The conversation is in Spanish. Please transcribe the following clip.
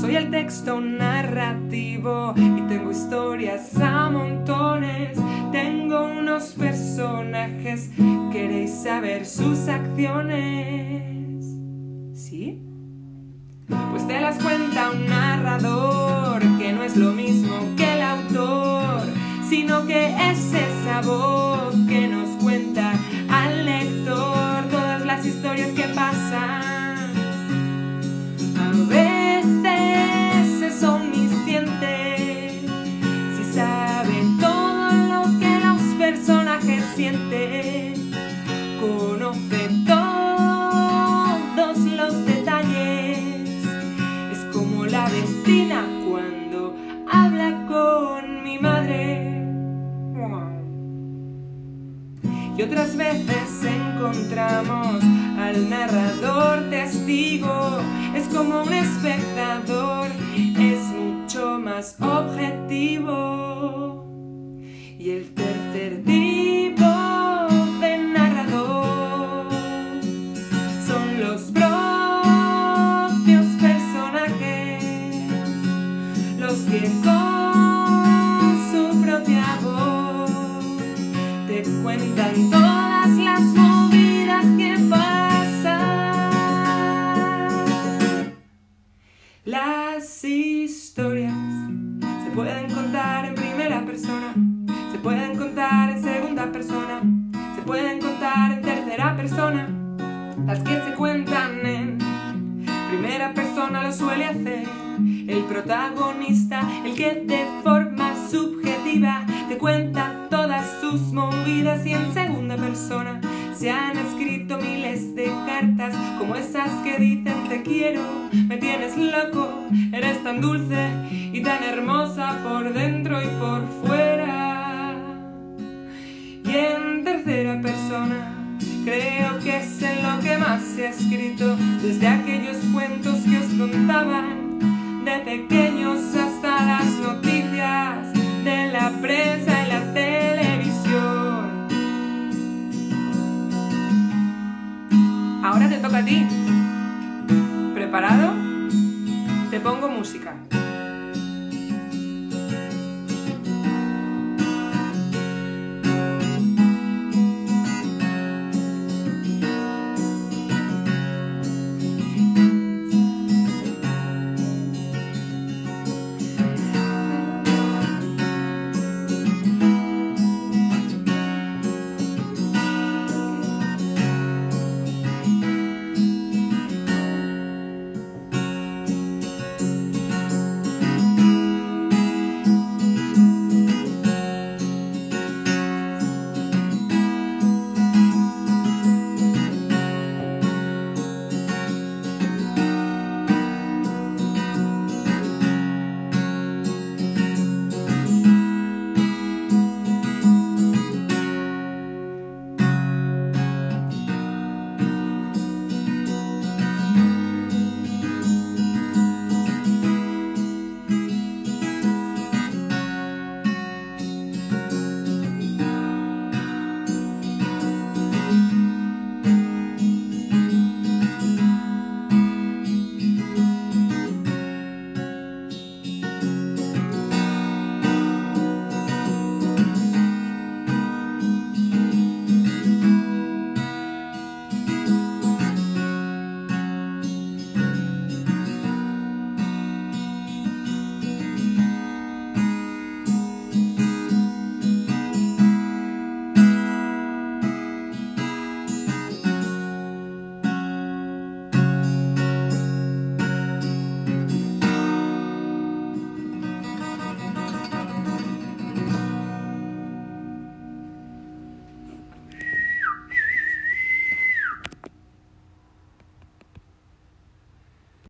soy el texto narrativo y tengo historias a montones. Tengo unos personajes, queréis saber sus acciones. ¿Sí? Pues te las cuenta un Y otras veces encontramos al narrador testigo. Es como un espectador, es mucho más objetivo. Y el tercer tipo se pueden contar en primera persona, se pueden contar en segunda persona, se pueden contar en tercera persona. Las que se cuentan en primera persona lo suele hacer el protagonista, el que de forma subjetiva te cuenta todas sus movidas y en segunda persona se han escrito miles de cartas como esas que dicen te quiero, me tienes loco, tan dulce y tan hermosa por dentro y por fuera. Y en tercera persona creo que es en lo que más se ha escrito desde aquellos cuentos que os contaban de pequeños hasta las noticias de la prensa y la televisión. Ahora te toca a ti. Pongo música.